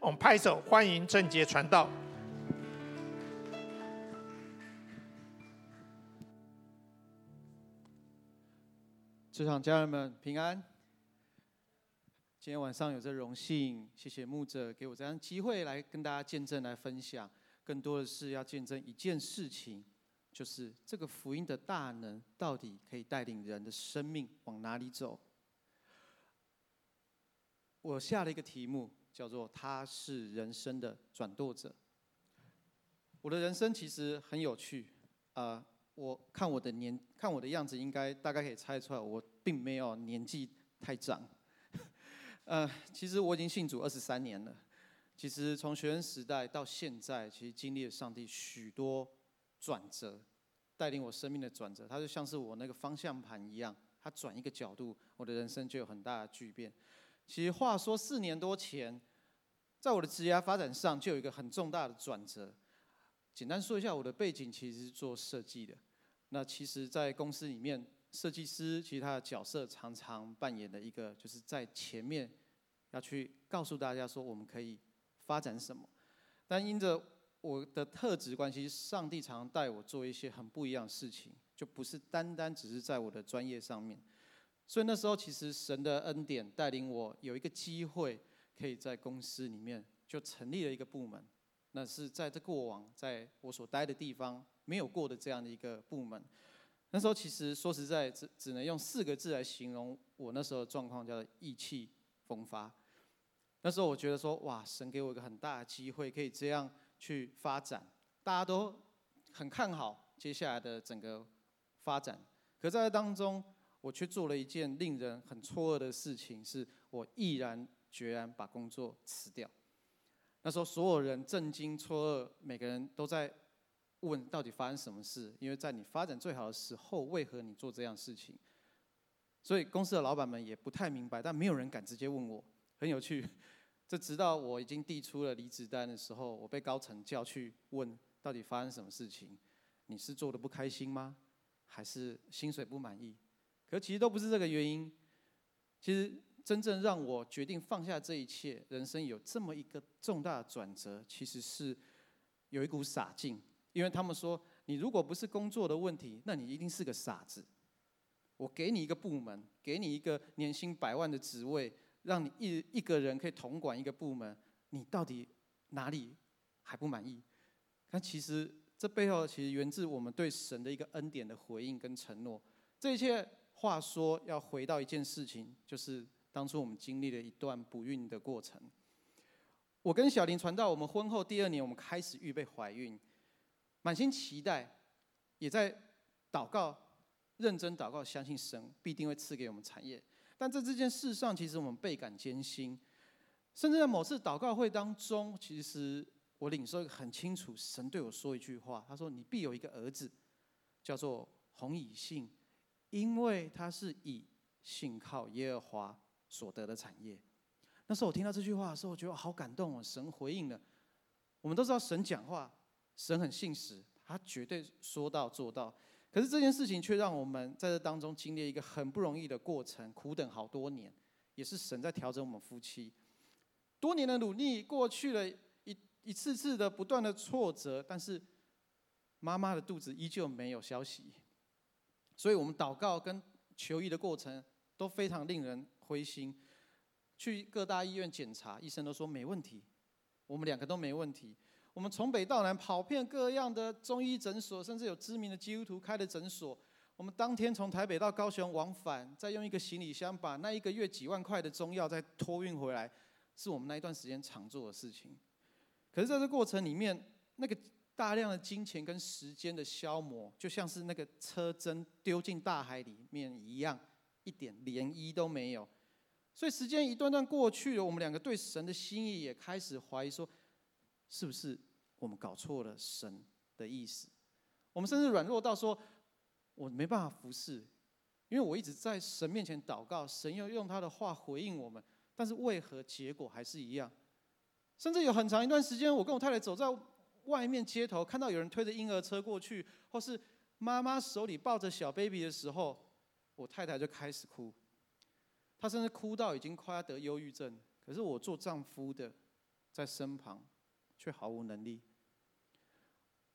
我们拍手欢迎正杰传道。职场家人们平安。今天晚上有这荣幸，谢谢牧者给我这样机会来跟大家见证、来分享。更多的是要见证一件事情，就是这个福音的大能到底可以带领人的生命往哪里走。我下了一个题目，叫做“他是人生的转舵者”。我的人生其实很有趣，啊、呃。我看我的年，看我的样子，应该大概可以猜出来，我并没有年纪太长。呃，其实我已经信主二十三年了。其实从学生时代到现在，其实经历了上帝许多转折，带领我生命的转折。它就像是我那个方向盘一样，它转一个角度，我的人生就有很大的巨变。其实话说四年多前，在我的职业发展上就有一个很重大的转折。简单说一下我的背景，其实是做设计的。那其实，在公司里面，设计师其实他的角色常常扮演的一个，就是在前面要去告诉大家说我们可以发展什么。但因着我的特质关系，上帝常常带我做一些很不一样的事情，就不是单单只是在我的专业上面。所以那时候，其实神的恩典带领我有一个机会，可以在公司里面就成立了一个部门。那是在这过往在我所待的地方。没有过的这样的一个部门，那时候其实说实在，只只能用四个字来形容我那时候的状况，叫做意气风发。那时候我觉得说，哇，神给我一个很大的机会，可以这样去发展，大家都很看好接下来的整个发展。可在这当中，我却做了一件令人很错愕的事情，是我毅然决然把工作辞掉。那时候所有人震惊错愕，每个人都在。问到底发生什么事？因为在你发展最好的时候，为何你做这样事情？所以公司的老板们也不太明白，但没有人敢直接问我。很有趣，这直到我已经递出了离职单的时候，我被高层叫去问到底发生什么事情？你是做的不开心吗？还是薪水不满意？可其实都不是这个原因。其实真正让我决定放下这一切，人生有这么一个重大的转折，其实是有一股傻劲。因为他们说，你如果不是工作的问题，那你一定是个傻子。我给你一个部门，给你一个年薪百万的职位，让你一一个人可以统管一个部门，你到底哪里还不满意？但其实这背后其实源自我们对神的一个恩典的回应跟承诺。这一切话说要回到一件事情，就是当初我们经历了一段不孕的过程。我跟小林传道，我们婚后第二年，我们开始预备怀孕。满心期待，也在祷告，认真祷告，相信神必定会赐给我们产业。但在这件事上，其实我们倍感艰辛。甚至在某次祷告会当中，其实我领受很清楚，神对我说一句话，他说：“你必有一个儿子，叫做洪以信，因为他是以信靠耶和华所得的产业。”那时候我听到这句话的时候，我觉得好感动哦，神回应了。我们都知道神讲话。神很信实，他绝对说到做到。可是这件事情却让我们在这当中经历一个很不容易的过程，苦等好多年，也是神在调整我们夫妻。多年的努力过去了一一次次的不断的挫折，但是妈妈的肚子依旧没有消息。所以我们祷告跟求医的过程都非常令人灰心。去各大医院检查，医生都说没问题，我们两个都没问题。我们从北到南跑遍各样的中医诊所，甚至有知名的基督徒开的诊所。我们当天从台北到高雄往返，再用一个行李箱把那一个月几万块的中药再托运回来，是我们那一段时间常做的事情。可是在这过程里面，那个大量的金钱跟时间的消磨，就像是那个车针丢进大海里面一样，一点涟漪都没有。所以时间一段段过去了，我们两个对神的心意也开始怀疑说。是不是我们搞错了神的意思？我们甚至软弱到说，我没办法服侍，因为我一直在神面前祷告，神又用他的话回应我们，但是为何结果还是一样？甚至有很长一段时间，我跟我太太走在外面街头，看到有人推着婴儿车过去，或是妈妈手里抱着小 baby 的时候，我太太就开始哭，她甚至哭到已经快要得忧郁症。可是我做丈夫的。在身旁，却毫无能力。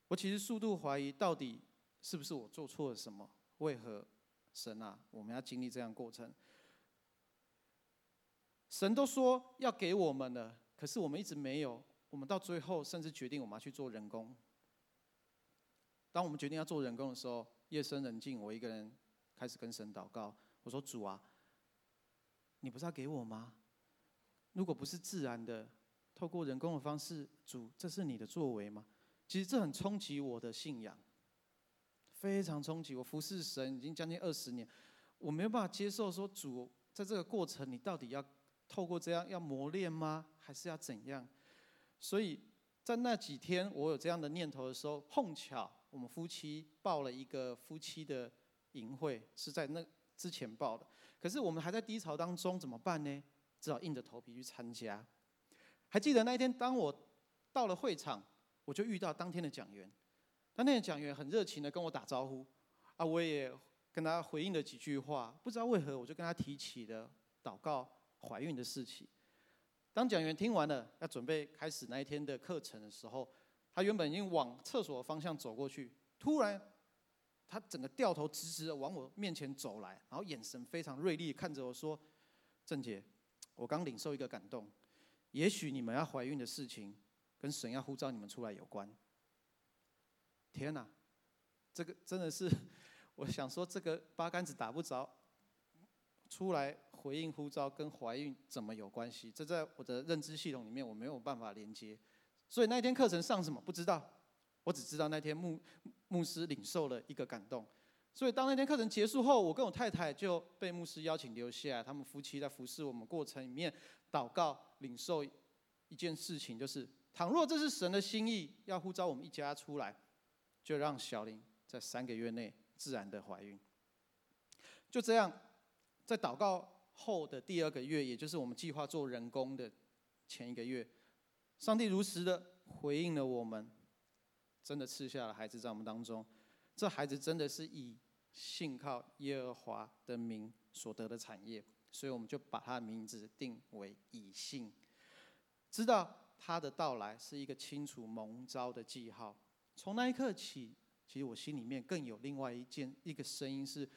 我其实数度怀疑，到底是不是我做错了什么？为何神啊，我们要经历这样过程？神都说要给我们了，可是我们一直没有。我们到最后甚至决定我们要去做人工。当我们决定要做人工的时候，夜深人静，我一个人开始跟神祷告。我说：“主啊，你不是要给我吗？如果不是自然的，透过人工的方式，主，这是你的作为吗？”其实这很冲击我的信仰，非常冲击。我服侍神已经将近二十年，我没有办法接受说，主，在这个过程，你到底要透过这样要磨练吗？还是要怎样？所以在那几天，我有这样的念头的时候，碰巧我们夫妻报了一个夫妻的营会，是在那之前报的。可是我们还在低潮当中，怎么办呢？只好硬着头皮去参加。还记得那一天，当我到了会场，我就遇到当天的讲员。当天的讲员很热情的跟我打招呼，啊，我也跟他回应了几句话。不知道为何，我就跟他提起了祷告怀孕的事情。当讲员听完了，要准备开始那一天的课程的时候，他原本已经往厕所的方向走过去，突然，他整个掉头直直的往我面前走来，然后眼神非常锐利看着我说：“郑姐，我刚领受一个感动，也许你们要怀孕的事情，跟神要呼召你们出来有关。”天哪，这个真的是，我想说这个八竿子打不着，出来。回应呼召跟怀孕怎么有关系？这在我的认知系统里面我没有办法连接，所以那天课程上什么不知道，我只知道那天牧牧师领受了一个感动。所以当那天课程结束后，我跟我太太就被牧师邀请留下来，他们夫妻在服侍我们过程里面祷告领受一件事情，就是倘若这是神的心意，要呼召我们一家出来，就让小林在三个月内自然的怀孕。就这样，在祷告。后的第二个月，也就是我们计划做人工的前一个月，上帝如实的回应了我们，真的赐下了孩子在我们当中。这孩子真的是以信靠耶和华的名所得的产业，所以我们就把他的名字定为以信，知道他的到来是一个清楚蒙召的记号。从那一刻起，其实我心里面更有另外一件一个声音是：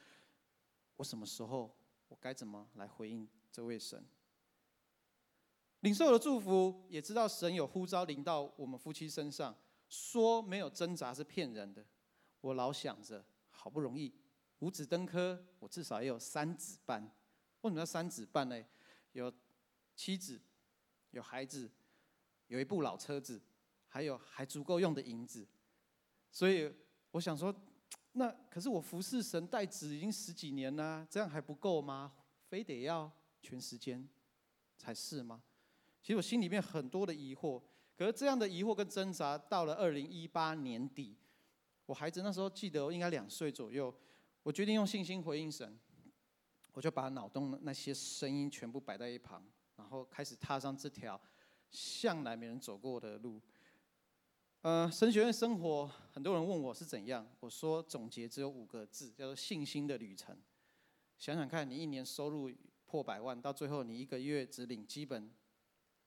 我什么时候？我该怎么来回应这位神？领受了祝福，也知道神有呼召临到我们夫妻身上，说没有挣扎是骗人的。我老想着，好不容易五子登科，我至少也有三子半。为什么要三子半呢？有妻子，有孩子，有一部老车子，还有还足够用的银子。所以我想说。那可是我服侍神带子已经十几年了，这样还不够吗？非得要全时间才是吗？其实我心里面很多的疑惑，可是这样的疑惑跟挣扎，到了二零一八年底，我孩子那时候记得应该两岁左右，我决定用信心回应神，我就把脑中那些声音全部摆在一旁，然后开始踏上这条向来没人走过的路。呃，神学院生活，很多人问我是怎样，我说总结只有五个字，叫做信心的旅程。想想看，你一年收入破百万，到最后你一个月只领基本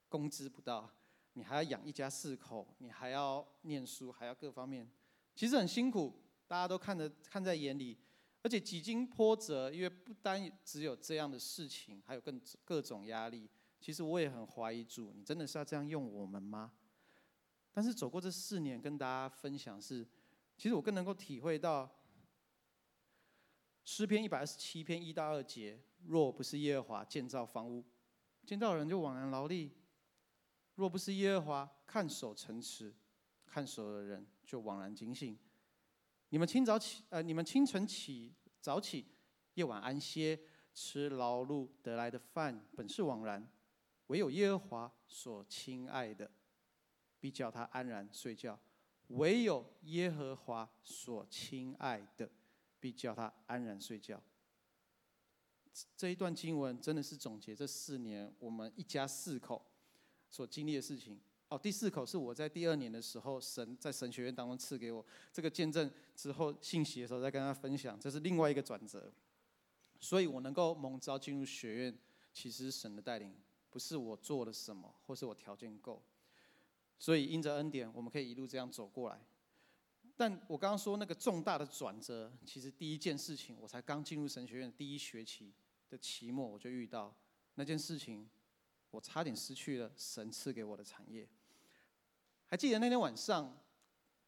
工资不到，你还要养一家四口，你还要念书，还要各方面，其实很辛苦，大家都看着看在眼里，而且几经波折，因为不单只有这样的事情，还有更各种压力。其实我也很怀疑主，你真的是要这样用我们吗？但是走过这四年，跟大家分享是，其实我更能够体会到诗篇一百二十七篇一到二节：若不是耶和华建造房屋，建造人就枉然劳力；若不是耶和华看守城池，看守的人就枉然警醒。你们清早起，呃，你们清晨起早起，夜晚安歇，吃劳碌得来的饭，本是枉然；唯有耶和华所亲爱的。必叫他安然睡觉，唯有耶和华所亲爱的，必叫他安然睡觉。这一段经文真的是总结这四年我们一家四口所经历的事情。哦，第四口是我在第二年的时候，神在神学院当中赐给我这个见证之后信息的时候，再跟他分享，这是另外一个转折。所以我能够蒙召进入学院，其实是神的带领，不是我做了什么，或是我条件够。所以因着恩典，我们可以一路这样走过来。但我刚刚说那个重大的转折，其实第一件事情，我才刚进入神学院第一学期的期末，我就遇到那件事情，我差点失去了神赐给我的产业。还记得那天晚上，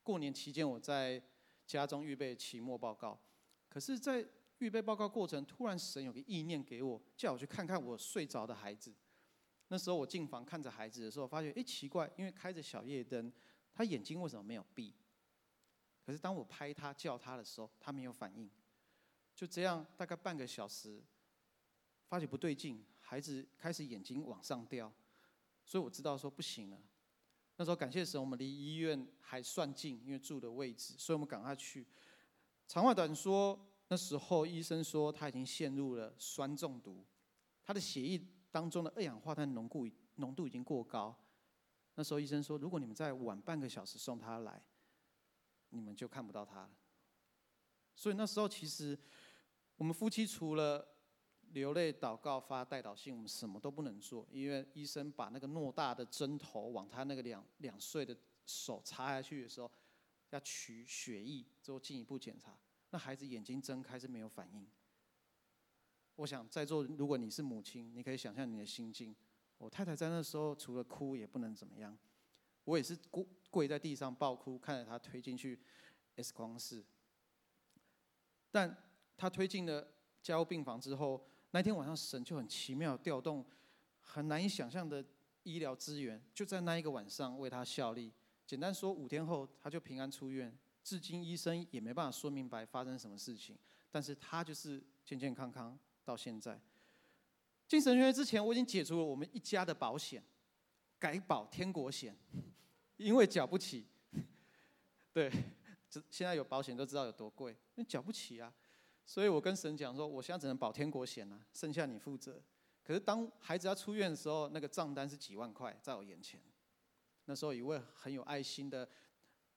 过年期间我在家中预备期末报告，可是，在预备报告过程，突然神有个意念给我，叫我去看看我睡着的孩子。那时候我进房看着孩子的时候，发觉哎奇怪，因为开着小夜灯，他眼睛为什么没有闭？可是当我拍他叫他的时候，他没有反应。就这样大概半个小时，发觉不对劲，孩子开始眼睛往上掉，所以我知道说不行了。那时候感谢神，我们离医院还算近，因为住的位置，所以我们赶快去。长话短说，那时候医生说他已经陷入了酸中毒，他的血液。当中的二氧化碳浓度浓度已经过高，那时候医生说，如果你们再晚半个小时送他来，你们就看不到他了。所以那时候其实我们夫妻除了流泪祷告发代祷信，我们什么都不能做，因为医生把那个偌大的针头往他那个两两岁的手插下去的时候，要取血液做进一步检查，那孩子眼睛睁开是没有反应。我想在座，如果你是母亲，你可以想象你的心境。我太太在那时候除了哭也不能怎么样，我也是跪跪在地上爆哭，看着她推进去 X 光室。但她推进了加护病房之后，那天晚上神就很奇妙调动很难以想象的医疗资源，就在那一个晚上为他效力。简单说，五天后他就平安出院，至今医生也没办法说明白发生什么事情，但是他就是健健康康。到现在，进神学院之前，我已经解除了我们一家的保险，改保天国险，因为缴不起。对，现在有保险都知道有多贵，那缴不起啊。所以我跟神讲说，我现在只能保天国险了，剩下你负责。可是当孩子要出院的时候，那个账单是几万块在我眼前。那时候一位很有爱心的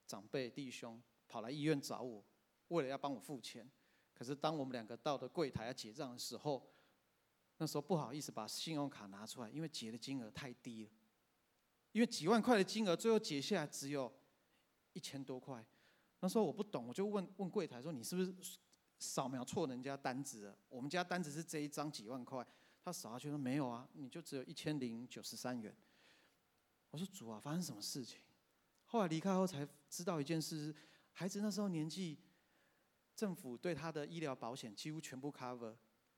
长辈弟兄跑来医院找我，为了要帮我付钱。可是当我们两个到的柜台要结账的时候，那时候不好意思把信用卡拿出来，因为结的金额太低了。因为几万块的金额，最后结下来只有一千多块。那时候我不懂，我就问问柜台说：“你是不是扫描错人家单子了？我们家单子是这一张几万块。”他扫下去说：“没有啊，你就只有一千零九十三元。”我说：“主啊，发生什么事情？”后来离开后才知道一件事：孩子那时候年纪。政府对他的医疗保险几乎全部 cover，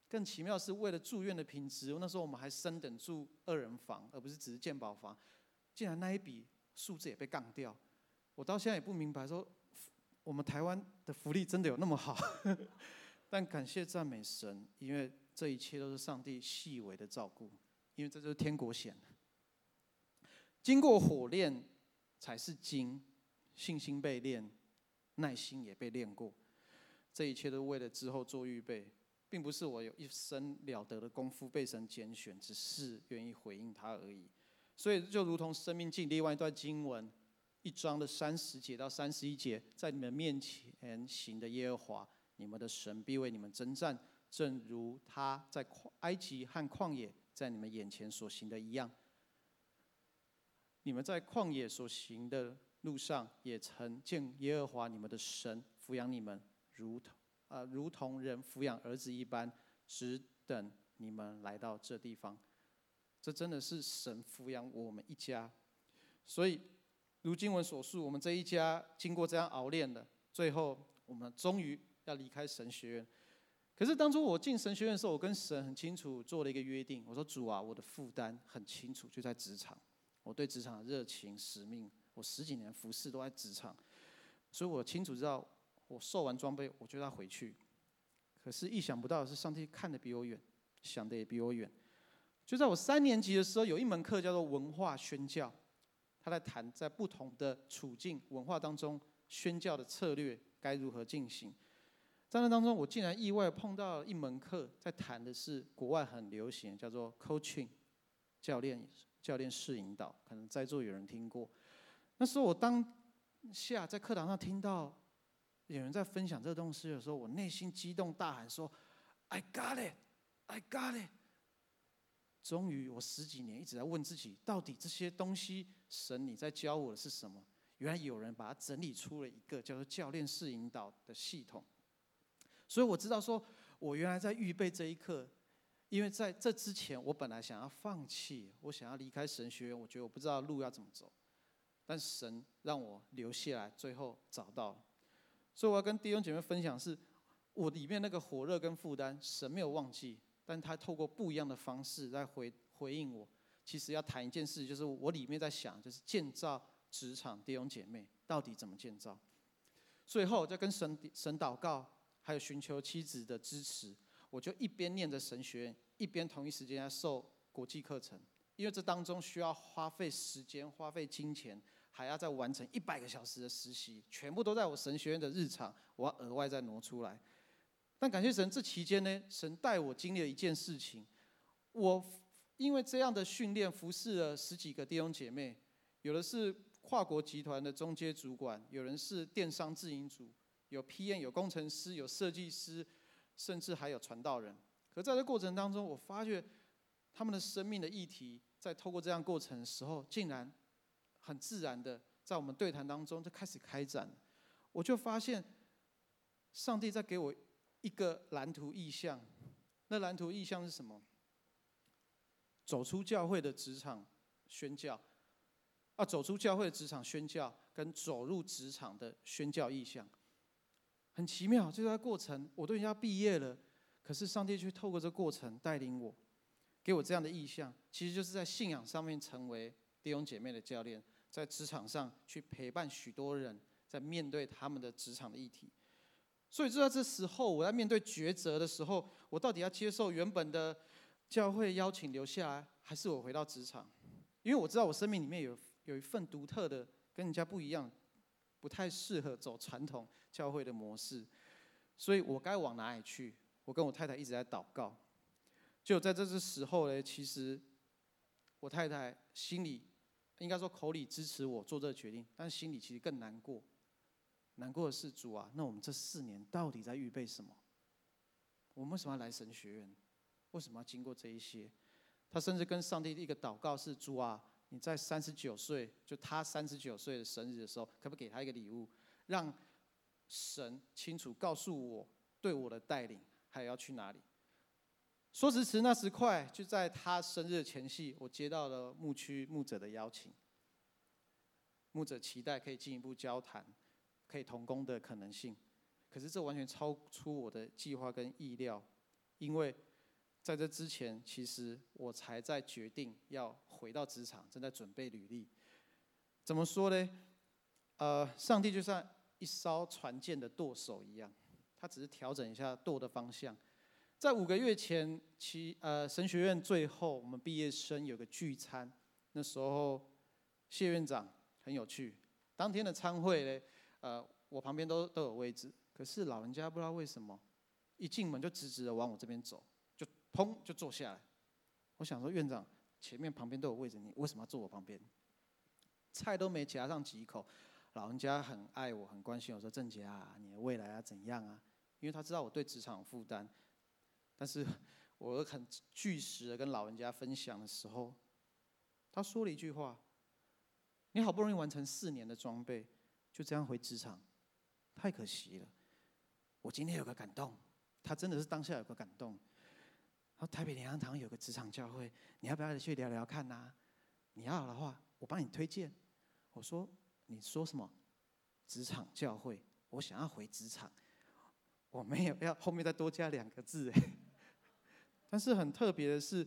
更奇妙是为了住院的品质，那时候我们还升等住二人房，而不是只是健保房，竟然那一笔数字也被杠掉。我到现在也不明白，说我们台湾的福利真的有那么好？但感谢赞美神，因为这一切都是上帝细微的照顾，因为这就是天国险。经过火炼才是金，信心被炼，耐心也被炼过。这一切都为了之后做预备，并不是我有一身了得的功夫被神拣选，只是愿意回应他而已。所以就如同《生命记》另外一段经文，一章的三十节到三十一节，在你们面前行的耶和华，你们的神必为你们征战，正如他在埃及和旷野在你们眼前所行的一样。你们在旷野所行的路上，也曾见耶和华你们的神抚养你们。如同啊，如同人抚养儿子一般，只等你们来到这地方。这真的是神抚养我们一家。所以，如经文所述，我们这一家经过这样熬练的，最后我们终于要离开神学院。可是当初我进神学院的时候，我跟神很清楚做了一个约定。我说：“主啊，我的负担很清楚，就在职场。我对职场的热情、使命，我十几年服侍都在职场，所以我清楚知道。”我受完装备，我就要回去。可是意想不到的是，上帝看得比我远，想的也比我远。就在我三年级的时候，有一门课叫做文化宣教，在谈在不同的处境文化当中宣教的策略该如何进行。在那当中，我竟然意外碰到一门课，在谈的是国外很流行叫做 coaching 教练教练式引导，可能在座有人听过。那时候我当下在课堂上听到。有人在分享这个东西的时候，我内心激动大喊说：“I got it, I got it！” 终于，我十几年一直在问自己，到底这些东西，神你在教我的是什么？原来有人把它整理出了一个叫做教练式引导的系统。所以我知道，说我原来在预备这一刻，因为在这之前，我本来想要放弃，我想要离开神学院，我觉得我不知道路要怎么走，但神让我留下来，最后找到了。所以我要跟弟兄姐妹分享是，是我里面那个火热跟负担，神没有忘记。但他透过不一样的方式在回回应我。其实要谈一件事，就是我里面在想，就是建造职场弟兄姐妹到底怎么建造。最后在跟神神祷告，还有寻求妻子的支持，我就一边念着神学院，一边同一时间在受国际课程。因为这当中需要花费时间、花费金钱，还要再完成一百个小时的实习，全部都在我神学院的日常，我要额外再挪出来。但感谢神，这期间呢，神带我经历了一件事情。我因为这样的训练，服侍了十几个弟兄姐妹，有的是跨国集团的中阶主管，有人是电商自营组，有 PM，有工程师，有设计师，甚至还有传道人。可在这过程当中，我发觉他们的生命的议题，在透过这样过程的时候，竟然很自然的在我们对谈当中就开始开展。我就发现，上帝在给我。一个蓝图意象，那蓝图意象是什么？走出教会的职场宣教，啊，走出教会的职场宣教，跟走入职场的宣教意象，很奇妙。这个过程，我都已经要毕业了，可是上帝却透过这个过程带领我，给我这样的意象，其实就是在信仰上面成为弟兄姐妹的教练，在职场上去陪伴许多人，在面对他们的职场的议题。所以就在这时候，我在面对抉择的时候，我到底要接受原本的教会邀请留下来，还是我回到职场？因为我知道我生命里面有有一份独特的，跟人家不一样，不太适合走传统教会的模式，所以我该往哪里去？我跟我太太一直在祷告。就在这个时候呢，其实我太太心里应该说口里支持我做这个决定，但心里其实更难过。难过的是主啊，那我们这四年到底在预备什么？我们为什么要来神学院？为什么要经过这一些？他甚至跟上帝的一个祷告是：主啊，你在三十九岁，就他三十九岁的生日的时候，可不可以给他一个礼物，让神清楚告诉我对我的带领，还有要去哪里？说时迟，那时快，就在他生日前夕，我接到了牧区牧者的邀请，牧者期待可以进一步交谈。可以同工的可能性，可是这完全超出我的计划跟意料，因为在这之前，其实我才在决定要回到职场，正在准备履历。怎么说呢？呃，上帝就像一艘船舰的舵手一样，他只是调整一下舵的方向。在五个月前，其呃神学院最后我们毕业生有个聚餐，那时候谢院长很有趣，当天的餐会呢。呃，我旁边都都有位置，可是老人家不知道为什么，一进门就直直的往我这边走，就砰就坐下来。我想说，院长前面旁边都有位置，你为什么要坐我旁边？菜都没夹上几口，老人家很爱我，很关心我说：“郑杰啊，你的未来要怎样啊？”因为他知道我对职场有负担，但是我很据实的跟老人家分享的时候，他说了一句话：“你好不容易完成四年的装备。”就这样回职场，太可惜了。我今天有个感动，他真的是当下有个感动。然后台北灵粮堂有个职场教会，你要不要去聊聊看呐、你要的话，我帮你推荐。我说，你说什么？职场教会？我想要回职场。我没有要后面再多加两个字哎。但是很特别的是，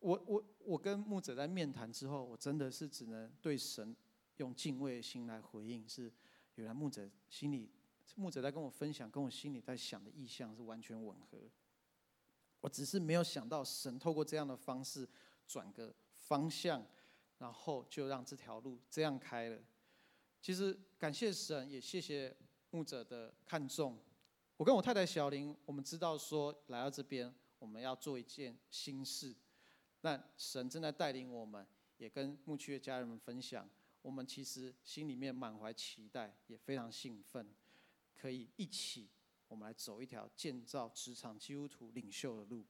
我我我跟牧者在面谈之后，我真的是只能对神。用敬畏的心来回应，是原来牧者心里，牧者在跟我分享，跟我心里在想的意向是完全吻合。我只是没有想到神透过这样的方式转个方向，然后就让这条路这样开了。其实感谢神，也谢谢牧者的看重。我跟我太太小玲，我们知道说来到这边，我们要做一件新事。那神正在带领我们，也跟牧区的家人们分享。我们其实心里面满怀期待，也非常兴奋，可以一起，我们来走一条建造职场基督徒领袖的路。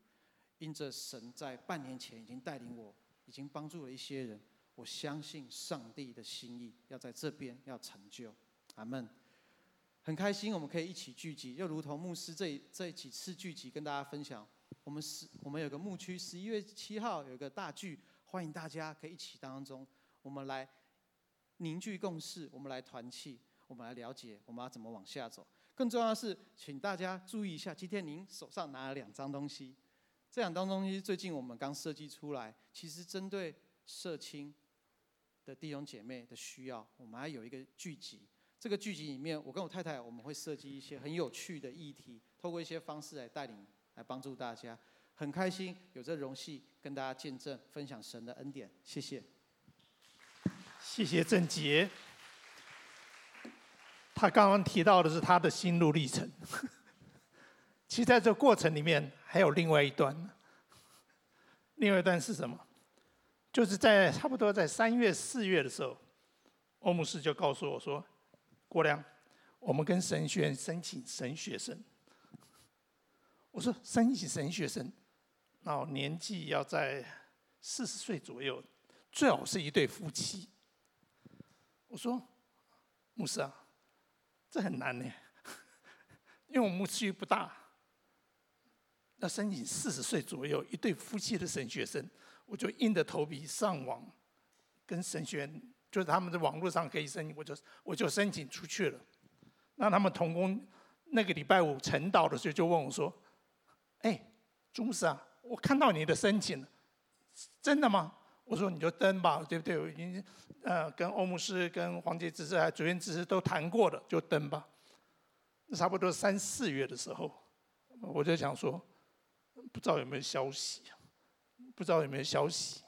因着神在半年前已经带领我，已经帮助了一些人，我相信上帝的心意要在这边要成就。阿门。很开心我们可以一起聚集，又如同牧师这这几次聚集跟大家分享，我们十我们有个牧区十一月七号有个大聚，欢迎大家可以一起当中，我们来凝聚共识，我们来团契，我们来了解我们要怎么往下走。更重要的是，请大家注意一下，今天您手上拿了两张东西，这两张东西最近我们刚设计出来，其实针对社青的弟兄姐妹的需要，我们还有一个聚集。这个聚集里面，我跟我太太我们会设计一些很有趣的议题，透过一些方式来带领、来帮助大家。很开心有这荣幸跟大家见证、分享神的恩典。谢谢。谢谢郑杰。他刚刚提到的是他的心路历程。其实在这过程里面还有另外一段。另外一段是什么？就是在差不多在三月、四月的时候，欧牧师就告诉我说。郭亮，我们跟神学院申请神学生。我说申请神学生，然后年纪要在四十岁左右，最好是一对夫妻。我说牧师啊，这很难呢，因为我们牧区不大，要申请四十岁左右一对夫妻的神学生，我就硬着头皮上网跟神学院。就是他们在网络上可以申请，我就我就申请出去了。那他们同工那个礼拜五晨祷的时候就问我说：“哎，朱牧师啊，我看到你的申请了，真的吗？”我说：“你就登吧，对不对？我已经呃跟欧牧师、跟黄杰执事还主任执事都谈过了，就登吧。”差不多三四月的时候，我就想说，不知道有没有消息，不知道有没有消息。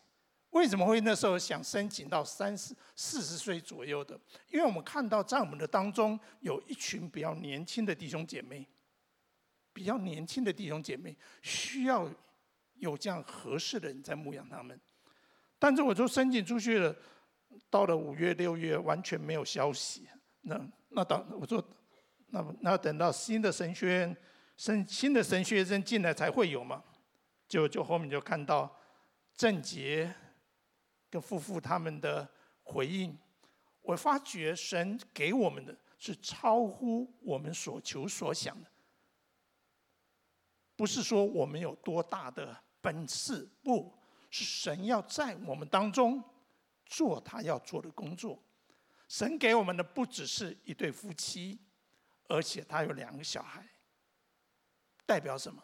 为什么会那时候想申请到三十四十岁左右的？因为我们看到在我们的当中有一群比较年轻的弟兄姐妹，比较年轻的弟兄姐妹需要有这样合适的人在牧养他们。但是我就申请出去了，到了五月六月完全没有消息。那那等我说，那那等到新的神学院、新新的神学生进来才会有嘛？就就后面就看到郑杰。跟夫妇他们的回应，我发觉神给我们的是超乎我们所求所想的，不是说我们有多大的本事，不是神要在我们当中做他要做的工作。神给我们的不只是一对夫妻，而且他有两个小孩，代表什么？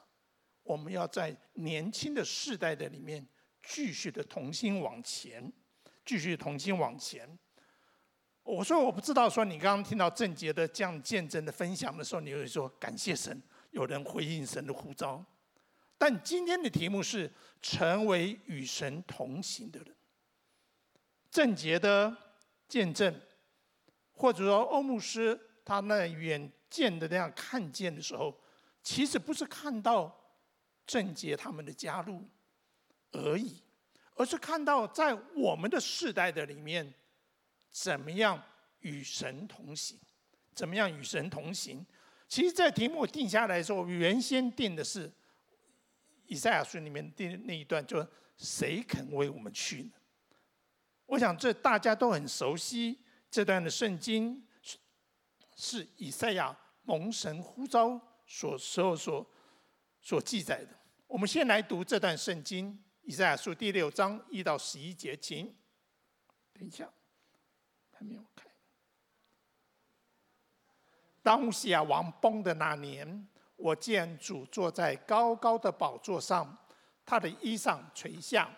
我们要在年轻的世代的里面。继续的同心往前，继续同心往前。我说我不知道，说你刚刚听到郑杰的这样见证的分享的时候，你会说感谢神，有人回应神的呼召。但今天的题目是成为与神同行的人。郑杰的见证，或者说欧牧师他那远见的那样看见的时候，其实不是看到郑杰他们的加入。而已，而是看到在我们的世代的里面，怎么样与神同行？怎么样与神同行？其实，这题目定下来的时候，原先定的是以赛亚书里面第那一段，就谁肯为我们去呢？我想这大家都很熟悉这段的圣经，是以赛亚蒙神呼召所时候所所记载的。我们先来读这段圣经。以赛亚书第六章一到十一节，请。等一下，还没有开。当西亚王崩的那年，我见主坐在高高的宝座上，他的衣裳垂下，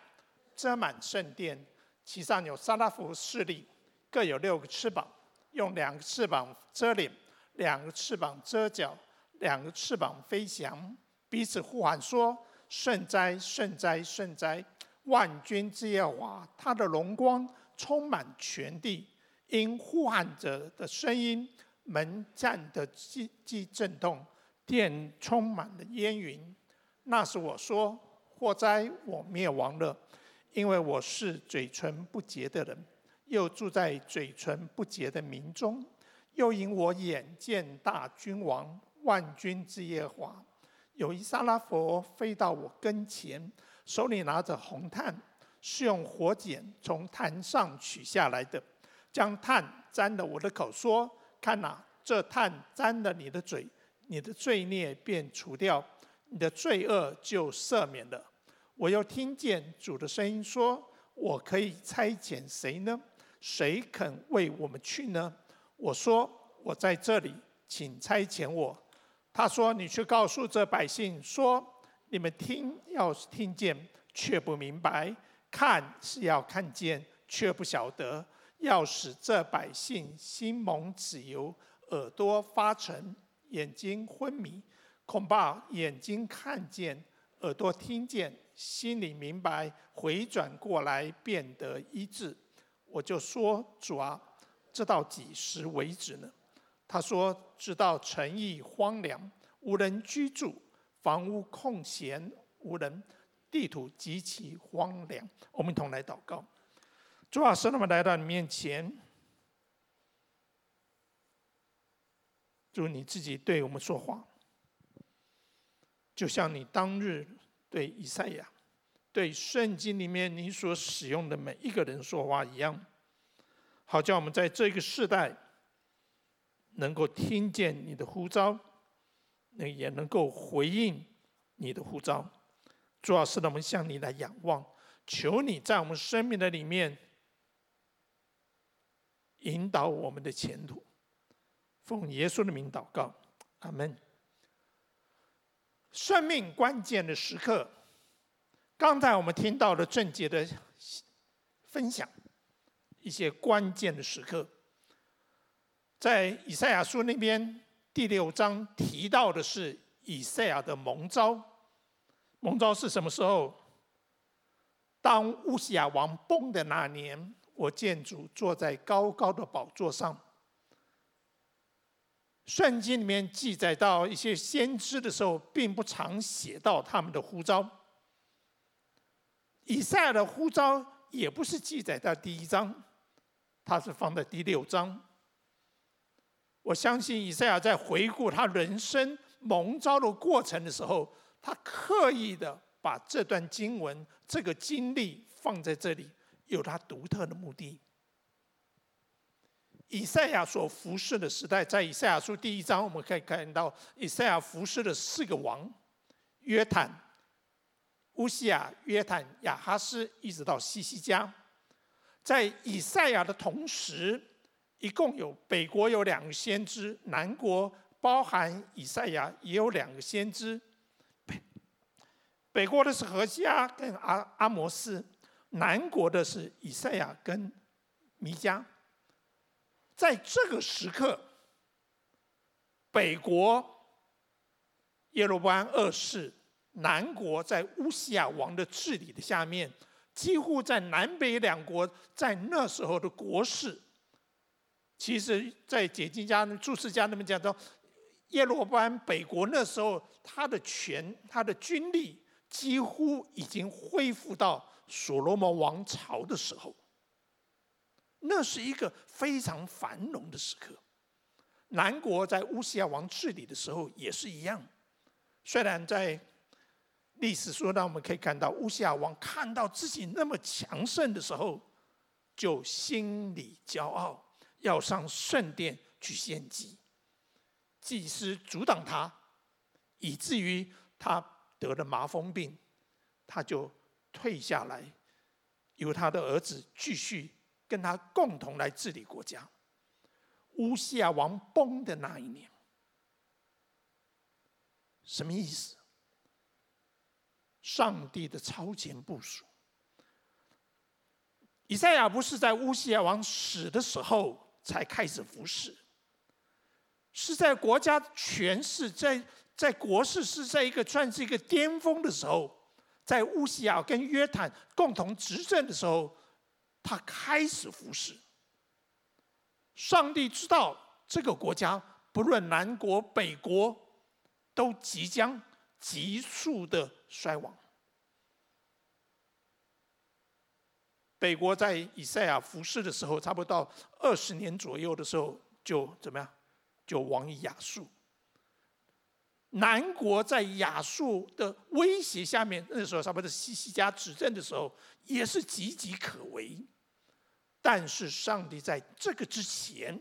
遮满圣殿，其上有撒拉弗侍立，各有六个翅膀，用两个翅膀遮脸，两个翅膀遮脚，两个翅膀飞翔，彼此呼喊说。圣哉，圣哉，圣哉！万军之耶华，他的荣光充满全地。因呼喊者的声音，门战的激激震动，殿充满了烟云。那时我说：祸灾，我灭亡了，因为我是嘴唇不洁的人，又住在嘴唇不洁的民中。又因我眼见大君王，万军之耶华。有一沙拉佛飞到我跟前，手里拿着红炭，是用火剪从坛上取下来的，将炭沾了我的口，说：“看哪，这炭沾了你的嘴，你的罪孽便除掉，你的罪恶就赦免了。”我又听见主的声音说：“我可以差遣谁呢？谁肯为我们去呢？”我说：“我在这里，请差遣我。”他说：“你去告诉这百姓说：你们听，要是听见却不明白；看是要看见却不晓得。要使这百姓心蒙脂油，耳朵发沉，眼睛昏迷。恐怕眼睛看见，耳朵听见，心里明白，回转过来，变得医治。”我就说：“主啊。”这到几时为止呢？他说：“直到城邑荒凉，无人居住，房屋空闲无人，地土极其荒凉。”我们一同来祷告。主啊，神，我们来到你面前，主你自己对我们说话，就像你当日对以赛亚、对圣经里面你所使用的每一个人说话一样。好叫我们在这个世代能够听见你的呼召，那也能够回应你的呼召。主要是让我们向你来仰望，求你在我们生命的里面引导我们的前途。奉耶稣的名祷告，阿门。生命关键的时刻，刚才我们听到了正结的分享。一些关键的时刻，在以赛亚书那边第六章提到的是以赛亚的蒙召。蒙召是什么时候？当乌西亚王崩的那年，我见主坐在高高的宝座上。圣经里面记载到一些先知的时候，并不常写到他们的呼召。以赛亚的呼召也不是记载在第一章。他是放在第六章。我相信以赛亚在回顾他人生蒙召的过程的时候，他刻意的把这段经文、这个经历放在这里，有他独特的目的。以赛亚所服侍的时代，在以赛亚书第一章，我们可以看到以赛亚服侍的四个王：约坦、乌西亚、约坦、亚哈斯，一直到西西家。在以赛亚的同时，一共有北国有两个先知，南国包含以赛亚也有两个先知。北北国的是何西阿跟阿阿摩斯，南国的是以赛亚跟弥迦。在这个时刻，北国耶罗波安二世，南国在乌西亚王的治理的下面。几乎在南北两国，在那时候的国势，其实，在解经家、注释家那边讲到，耶罗波安北国那时候，他的权、他的军力几乎已经恢复到所罗门王朝的时候。那是一个非常繁荣的时刻。南国在乌西亚王治理的时候也是一样，虽然在。历史书上我们可以看到，乌西亚王看到自己那么强盛的时候，就心里骄傲，要上圣殿去献祭。祭司阻挡他，以至于他得了麻风病，他就退下来，由他的儿子继续跟他共同来治理国家。乌西亚王崩的那一年，什么意思？上帝的超前部署。以赛亚不是在乌西亚王死的时候才开始服侍，是在国家权势在在国势是在一个算是一个巅峰的时候，在乌西亚跟约坦共同执政的时候，他开始服侍。上帝知道这个国家不论南国北国，都即将急速的衰亡。北国在以赛亚服侍的时候，差不多到二十年左右的时候，就怎么样？就亡于亚述。南国在亚述的威胁下面，那时候差不多西西家执政的时候，也是岌岌可危。但是上帝在这个之前，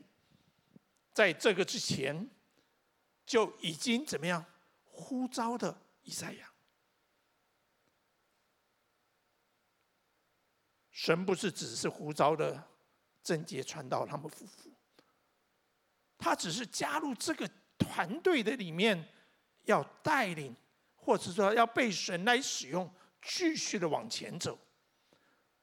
在这个之前，就已经怎么样呼召的以赛亚。神不是只是呼召的贞洁传道他们夫妇，他只是加入这个团队的里面。要带领，或者说要被神来使用，继续的往前走，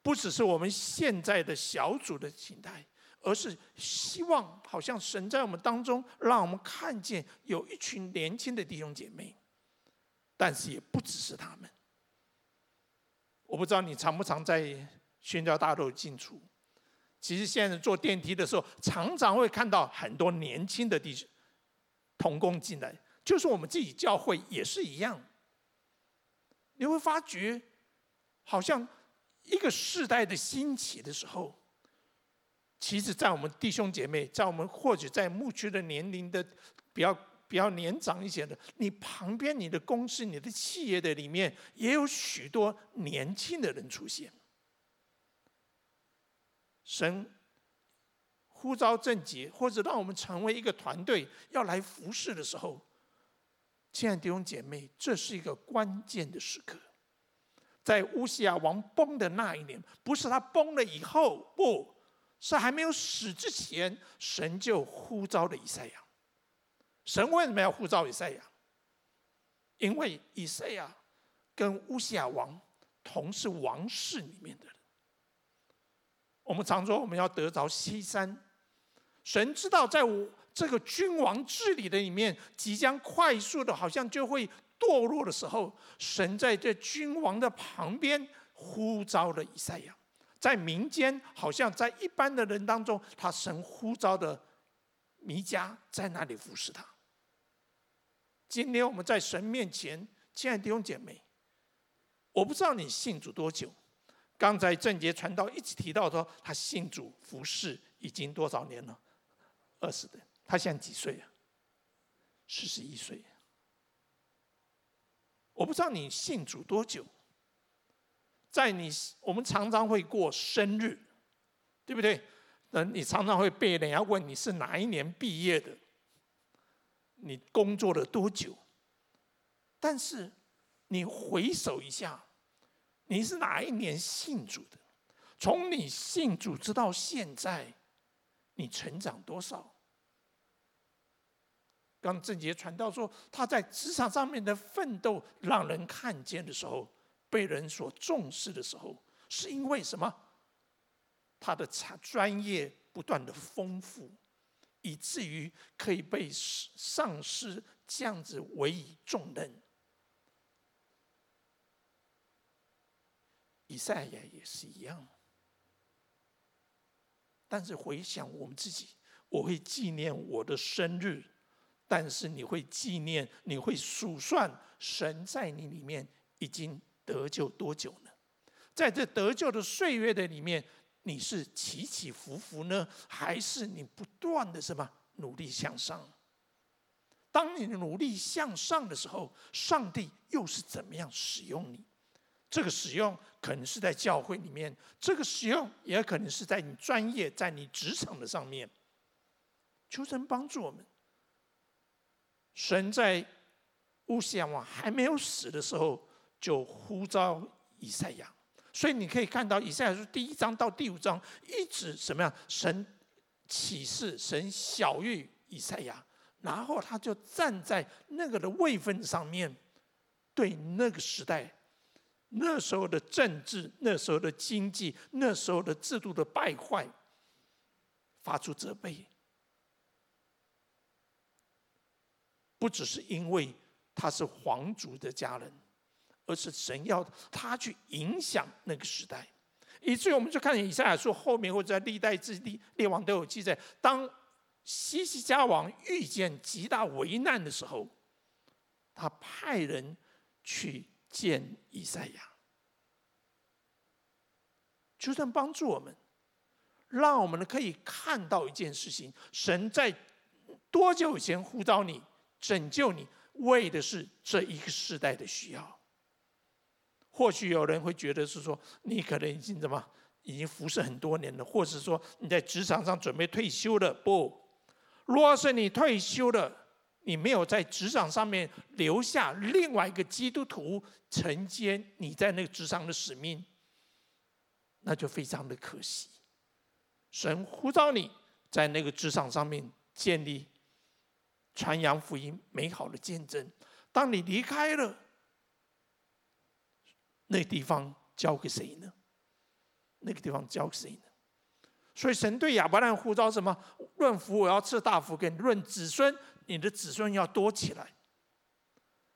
不只是我们现在的小组的形态，而是希望好像神在我们当中，让我们看见有一群年轻的弟兄姐妹，但是也不只是他们。我不知道你常不常在宣教大楼进出，其实现在坐电梯的时候，常常会看到很多年轻的弟兄同工进来。就是我们自己教会也是一样，你会发觉，好像一个世代的兴起的时候，其实，在我们弟兄姐妹，在我们或者在牧区的年龄的比较比较年长一些的，你旁边你的公司、你的企业的里面，也有许多年轻的人出现。神呼召正洁，或者让我们成为一个团队，要来服侍的时候。亲爱的弟兄姐妹，这是一个关键的时刻。在乌西亚王崩的那一年，不是他崩了以后，不是还没有死之前，神就呼召了以赛亚。神为什么要呼召以赛亚？因为以赛亚跟乌西亚王同是王室里面的人。我们常说我们要得着西山，神知道在我。这个君王治理的里面，即将快速的，好像就会堕落的时候，神在这君王的旁边呼召了以赛亚，在民间，好像在一般的人当中，他神呼召的弥迦在那里服侍他。今天我们在神面前，亲爱的弟兄姐妹，我不知道你信主多久，刚才郑杰传道一直提到说，他信主服侍已经多少年了？二十的。他现在几岁啊？四十一岁。我不知道你信主多久。在你，我们常常会过生日，对不对？那你常常会被人家问你是哪一年毕业的，你工作了多久？但是你回首一下，你是哪一年信主的？从你信主直到现在，你成长多少？当正杰传道说他在职场上面的奋斗，让人看见的时候，被人所重视的时候，是因为什么？他的专业不断的丰富，以至于可以被上司这样子委以重任。以赛亚也是一样，但是回想我们自己，我会纪念我的生日。但是你会纪念，你会数算神在你里面已经得救多久呢？在这得救的岁月的里面，你是起起伏伏呢，还是你不断的什么努力向上？当你努力向上的时候，上帝又是怎么样使用你？这个使用可能是在教会里面，这个使用也可能是在你专业、在你职场的上面。求神帮助我们。神在乌西亚王还没有死的时候，就呼召以赛亚。所以你可以看到，以赛亚书第一章到第五章，一直什么样？神启示，神晓諭以赛亚，然后他就站在那个的位分上面，对那个时代、那时候的政治、那时候的经济、那时候的制度的败坏，发出责备。不只是因为他是皇族的家人，而是神要他去影响那个时代，以至于我们就看以赛亚书后面或者历代志列列王都有记载，当西西家王遇见极大危难的时候，他派人去见以赛亚，就算帮助我们，让我们可以看到一件事情：神在多久以前呼召你？拯救你，为的是这一个时代的需要。或许有人会觉得是说，你可能已经怎么，已经服侍很多年了，或者说你在职场上准备退休了。不，若是你退休了，你没有在职场上面留下另外一个基督徒承接你在那个职场的使命，那就非常的可惜。神呼召你在那个职场上面建立传扬福音美好的见证。当你离开了，那地方交给谁呢？那个地方交给谁呢？所以神对亚伯兰呼召什么？论福，我要赐大福给你；论子孙，你的子孙要多起来。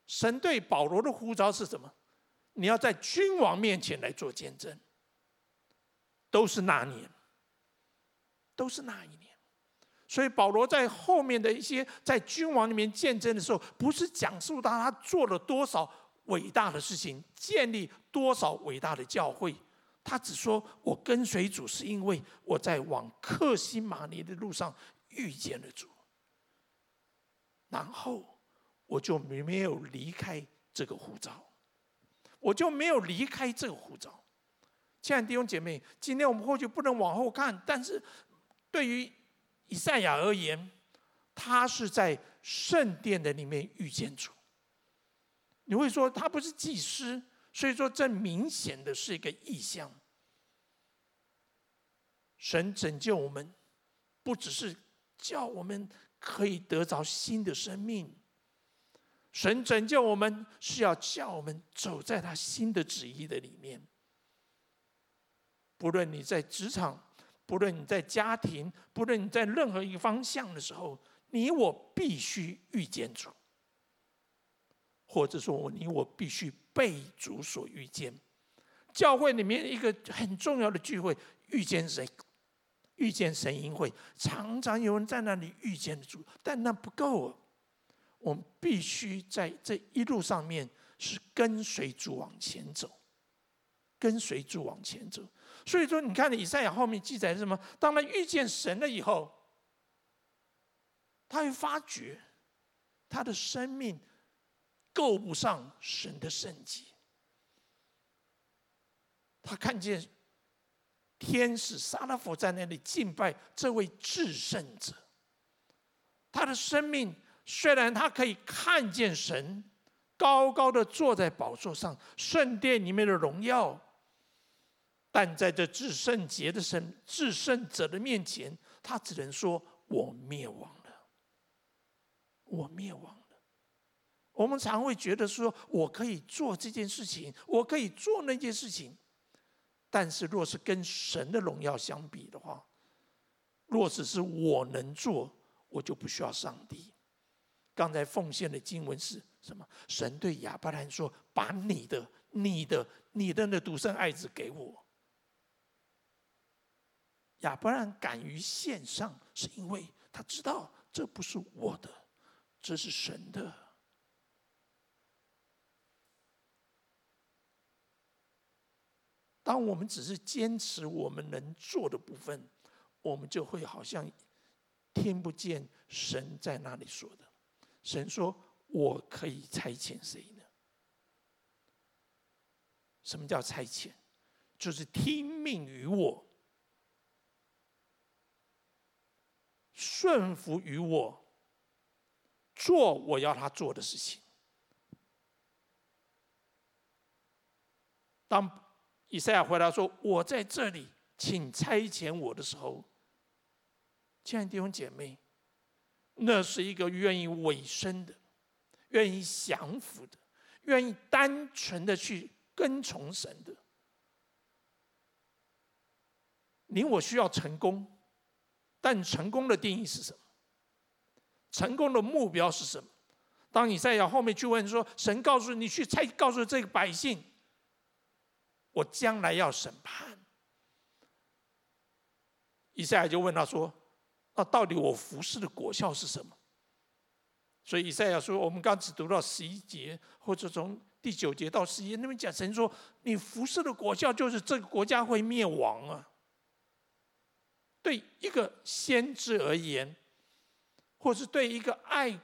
神对保罗的呼召是什么？你要在君王面前来做见证。都是那年，都是那一年。所以保罗在后面的一些在君王里面见证的时候，不是讲述到他做了多少伟大的事情，建立多少伟大的教会，他只说我跟随主是因为我在往克西马尼的路上遇见了主，然后我就没有离开这个护照，我就没有离开这个护照。亲爱的弟兄姐妹，今天我们或许不能往后看，但是对于以赛亚而言，他是在圣殿的里面遇见主。你会说他不是祭司，所以说这明显的是一个异象。神拯救我们，不只是叫我们可以得着新的生命，神拯救我们是要叫我们走在他新的旨意的里面。不论你在职场，不论你在家庭，不论你在任何一个方向的时候，你我必须遇见主，或者说你我必须被主所遇见。教会里面一个很重要的聚会，遇见谁？遇见神营会，常常有人在那里遇见主，但那不够啊！我们必须在这一路上面是跟随主往前走，跟随主往前走。所以说，你看，以赛亚后面记载是什么？当他遇见神了以后，他会发觉他的生命够不上神的圣洁。他看见天使撒拉弗在那里敬拜这位至圣者。他的生命虽然他可以看见神高高的坐在宝座上，圣殿里面的荣耀。但在这至圣洁的神、至圣者的面前，他只能说：“我灭亡了，我灭亡了。”我们常会觉得说：“我可以做这件事情，我可以做那件事情。”但是，若是跟神的荣耀相比的话，若只是我能做，我就不需要上帝。刚才奉献的经文是什么？神对亚伯兰说：“把你的、你的、你的那独生爱子给我。”亚伯兰敢于献上，是因为他知道这不是我的，这是神的。当我们只是坚持我们能做的部分，我们就会好像听不见神在那里说的。神说：“我可以差遣谁呢？”什么叫差遣？就是听命于我。顺服于我，做我要他做的事情。当以赛亚回答说：“我在这里，请差遣我的时候，亲爱的弟兄姐妹，那是一个愿意委身的、愿意降服的、愿意单纯的去跟从神的。你我需要成功。”但成功的定义是什么？成功的目标是什么？当以赛亚后面去问说：“神告诉你去才告诉这个百姓，我将来要审判。”以赛亚就问他说：“那到底我服侍的果效是什么？”所以以赛亚说：“我们刚只读到十一节，或者从第九节到十一节，那边讲神说，你服侍的果效就是这个国家会灭亡啊。”对一个先知而言，或是对一个爱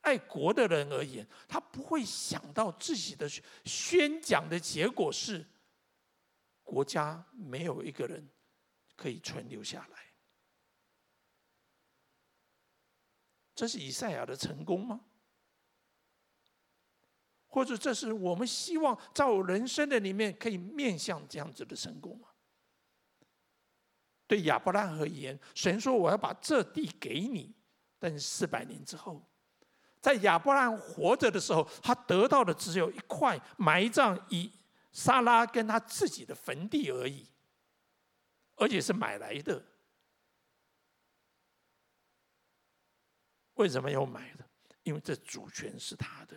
爱国的人而言，他不会想到自己的宣讲的结果是国家没有一个人可以存留下来。这是以赛亚的成功吗？或者这是我们希望在我人生的里面可以面向这样子的成功吗？对亚伯拉罕而言，神说我要把这地给你，但是四百年之后，在亚伯拉罕活着的时候，他得到的只有一块埋葬以撒拉跟他自己的坟地而已，而且是买来的。为什么要买的？因为这主权是他的。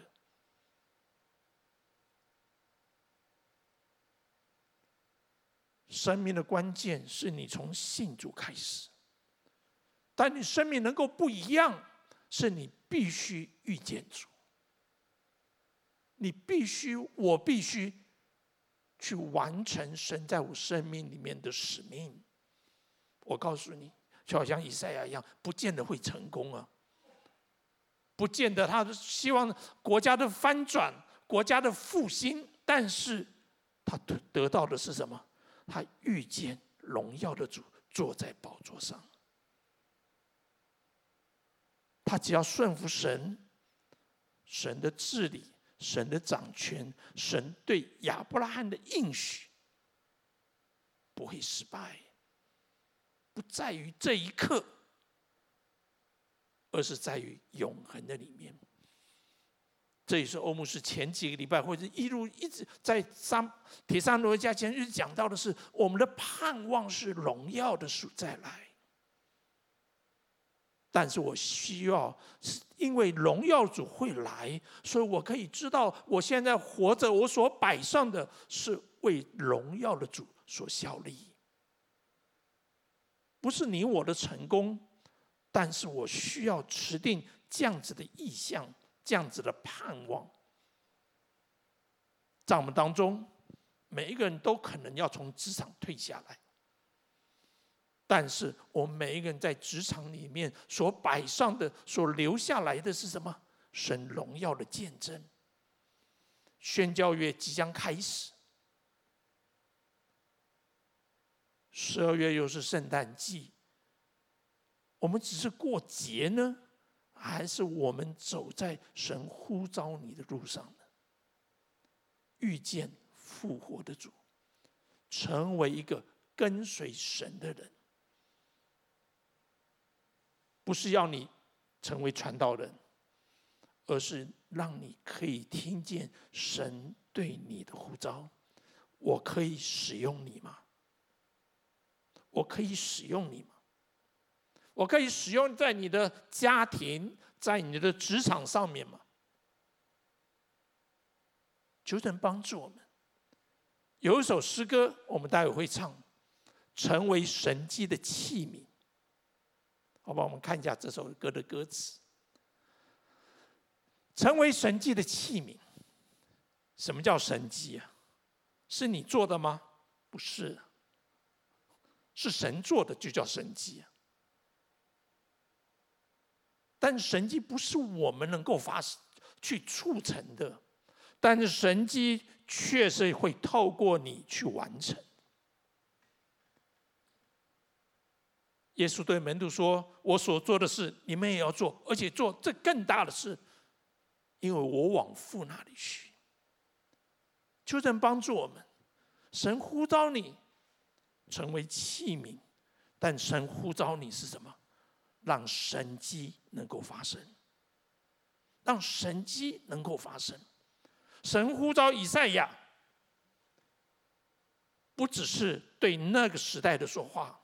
生命的关键是你从信主开始，但你生命能够不一样，是你必须遇见主。你必须，我必须去完成神在我生命里面的使命。我告诉你，就好像以赛亚一样，不见得会成功啊。不见得他希望国家的翻转、国家的复兴，但是他得得到的是什么？他遇见荣耀的主坐在宝座上。他只要顺服神，神的治理、神的掌权、神对亚伯拉罕的应许，不会失败。不在于这一刻。而是在于永恒的里面，这也是欧牧师前几个礼拜或者一路一直在三铁三罗尼迦前一直讲到的是，我们的盼望是荣耀的主再来。但是我需要，是因为荣耀主会来，所以我可以知道，我现在活着，我所摆上的是为荣耀的主所效力，不是你我的成功。但是我需要持定这样子的意向，这样子的盼望，在我们当中，每一个人都可能要从职场退下来。但是我们每一个人在职场里面所摆上的、所留下来的是什么？神荣耀的见证。宣教月即将开始，十二月又是圣诞季。我们只是过节呢，还是我们走在神呼召你的路上呢？遇见复活的主，成为一个跟随神的人，不是要你成为传道人，而是让你可以听见神对你的呼召。我可以使用你吗？我可以使用你吗？我可以使用在你的家庭，在你的职场上面吗？求神帮助我们。有一首诗歌，我们待会会唱，成为神迹的器皿。好吧，我们看一下这首歌的歌词。成为神迹的器皿。什么叫神迹啊？是你做的吗？不是，是神做的，就叫神迹。但神迹不是我们能够发去促成的，但是神迹确实会透过你去完成。耶稣对门徒说：“我所做的事，你们也要做，而且做这更大的事，因为我往父那里去。”求神帮助我们，神呼召你成为器皿，但神呼召你是什么？让神迹能够发生，让神迹能够发生。神呼召以赛亚，不只是对那个时代的说话，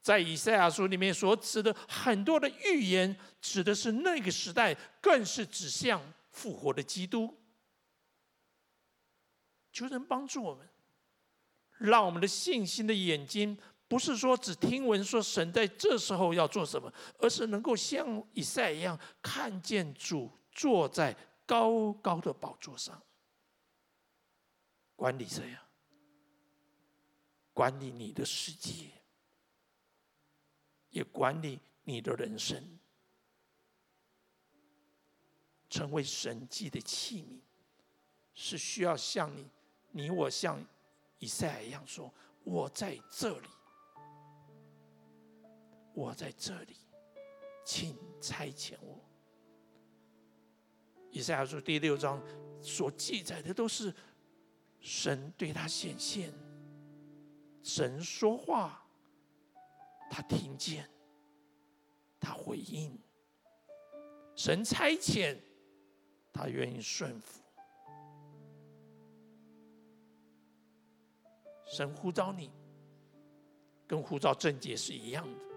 在以赛亚书里面所指的很多的预言，指的是那个时代，更是指向复活的基督。求神帮助我们，让我们的信心的眼睛。不是说只听闻说神在这时候要做什么，而是能够像以赛一样看见主坐在高高的宝座上，管理谁呀？管理你的世界，也管理你的人生。成为神迹的器皿，是需要像你、你我像以赛一样说：“我在这里，我在这里，请差遣我。”以赛亚书第六章所记载的都是神对他显现，神说话，他听见，他回应，神差遣，他愿意顺服。神呼召你，跟呼召正洁是一样的。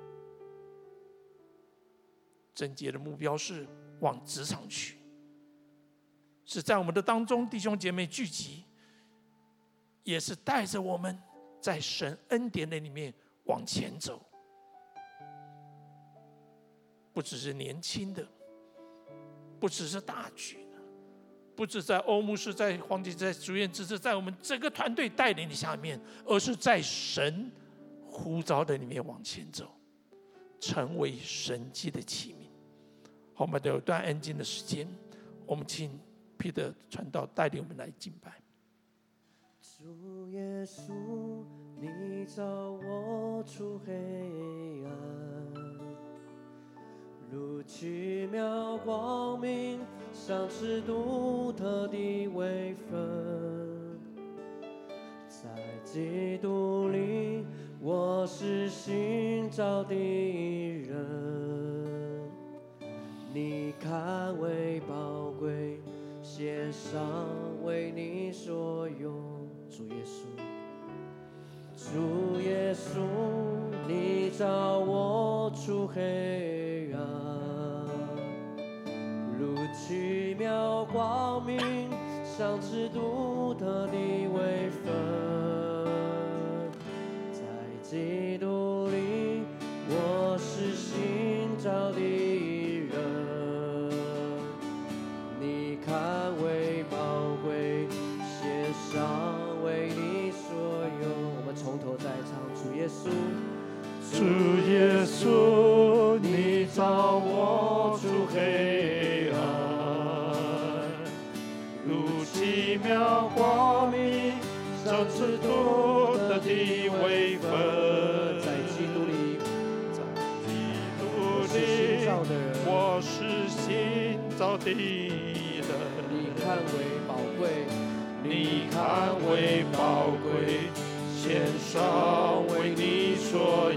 贞洁的目标是往职场去。是在我们的当中，弟兄姐妹聚集，也是带着我们在神恩典的里面往前走。不只是年轻的，不只是大局，不只在欧牧师、在黄姐、在主任，只是在我们整个团队带领的下面，而是在神呼召的里面往前走，成为神迹的启。好，我们有段安静的时间，我们请。彼得传道带领我们来敬拜。主耶稣，你照我出黑暗，如奇妙光明，像是独特的微分，在基督里，我是新造的人，你看为宝贵。献上为你所用，主耶稣，主耶稣，你照我出黑暗，如奇妙光明，像是独特的微分，在今主耶稣，你照我出黑暗，如奇妙光明，的在基督里，在基督里，我是新造的人，你看为宝贵，你看为宝贵。献上为你所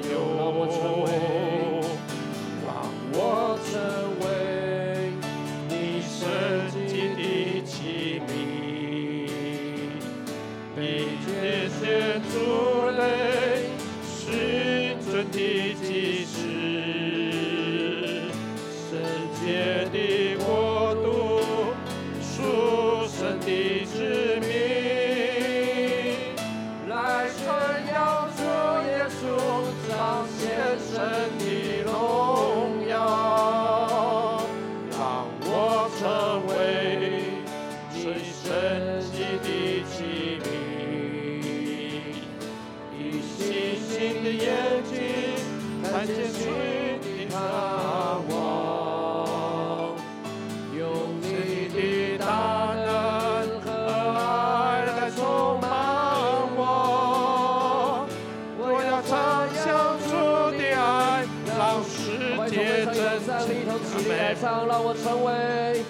让我成为，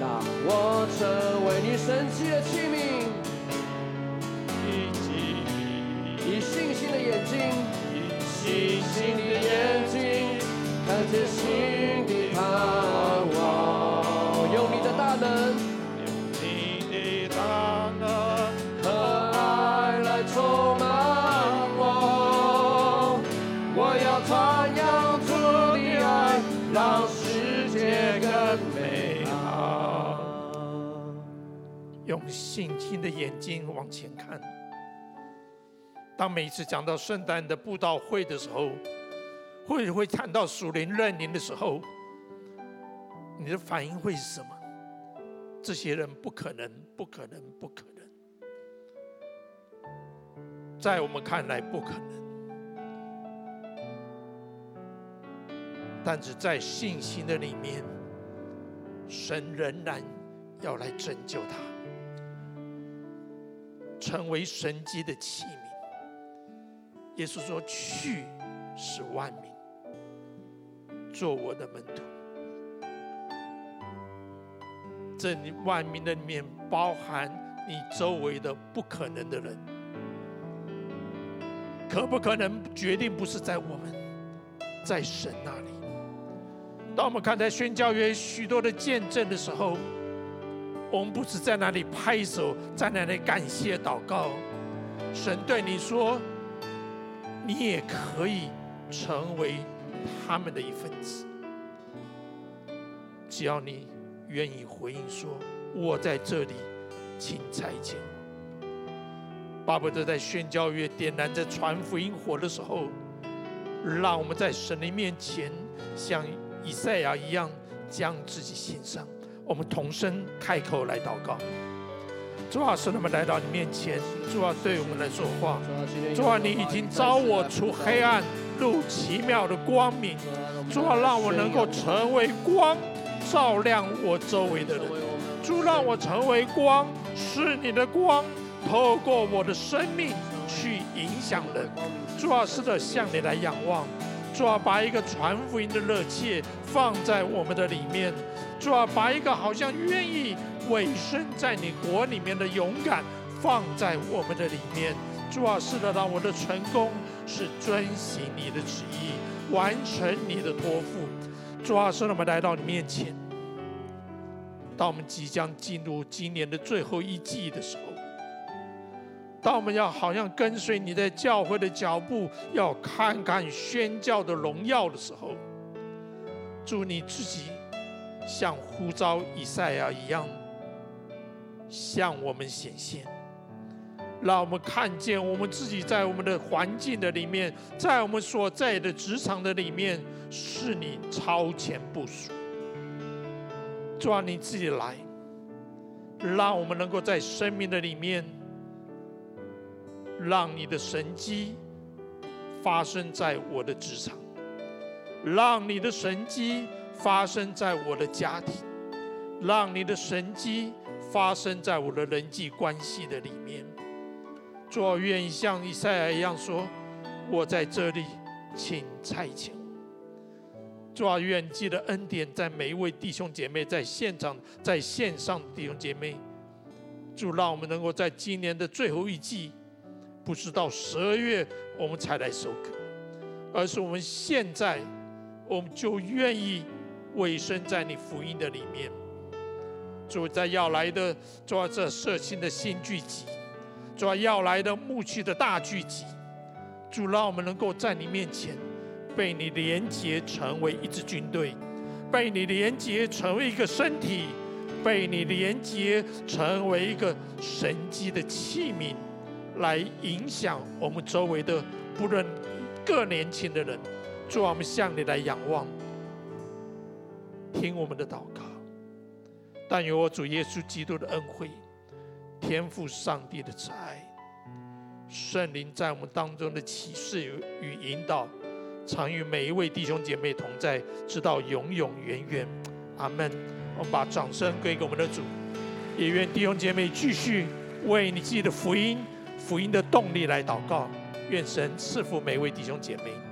让我成为你神奇的器皿。以信心的眼睛，以信心的眼睛，看见新的信心的眼睛往前看。当每一次讲到圣诞的布道会的时候，或者会谈到属灵认领的时候，你的反应会是什么？这些人不可能，不可能，不可能，在我们看来不可能。但是在信心的里面，神仍然要来拯救他，成为神迹的器皿。耶稣说：“去，使万民做我的门徒。”这里万民的里面包含你周围的不可能的人，可不可能决定不是在我们，在神那里。当我们看在宣教员许多的见证的时候，我们不是在那里拍手，在那里感谢祷告。神对你说，你也可以成为他们的一份子，只要你。愿意回应说：“我在这里，请差遣。”巴不得在宣教月点燃这传福音火的时候，让我们在神的面前，像以赛亚一样，将自己献上。我们同声开口来祷告：主啊，使他们来到你面前；主啊，对我们来说话；主啊，你已经召我出黑暗，入奇妙的光明；主啊，让我能够成为光。照亮我周围的人，主让我成为光，是你的光，透过我的生命去影响人。主啊，是的，向你来仰望。主啊，把一个传福音的热切放在我们的里面。主啊，把一个好像愿意委身在你国里面的勇敢放在我们的里面。主啊，是的，让我的成功是遵行你的旨意，完成你的托付。主啊，是我们来到你面前。当我们即将进入今年的最后一季的时候，当我们要好像跟随你在教会的脚步，要看看宣教的荣耀的时候，祝你自己像呼召以赛亚一样，向我们显现，让我们看见我们自己在我们的环境的里面，在我们所在的职场的里面。是你超前部署，主啊，你自己来，让我们能够在生命的里面，让你的神迹发生在我的职场，让你的神迹发生在我的家庭，让你的神迹发生在我的人际关系的里面。主啊，愿意像以赛亚一样说：“我在这里，请差遣。”主啊，愿记的恩典在每一位弟兄姐妹，在现场、在线上的弟兄姐妹，主让我们能够在今年的最后一季，不是到十二月我们才来收割，而是我们现在，我们就愿意委身在你福音的里面。主在要来的，主啊，这社青的新聚集，抓，要来的牧区的大聚集，主让我们能够在你面前。被你连接成为一支军队，被你连接成为一个身体，被你连接成为一个神迹的器皿，来影响我们周围的不论各年轻的人。主，我们向你来仰望，听我们的祷告。但有我主耶稣基督的恩惠，天赋上帝的慈爱，圣灵在我们当中的启示与引导。常与每一位弟兄姐妹同在，直到永永远远。阿门。我们把掌声归给我们的主，也愿弟兄姐妹继续为你自己的福音、福音的动力来祷告。愿神赐福每一位弟兄姐妹。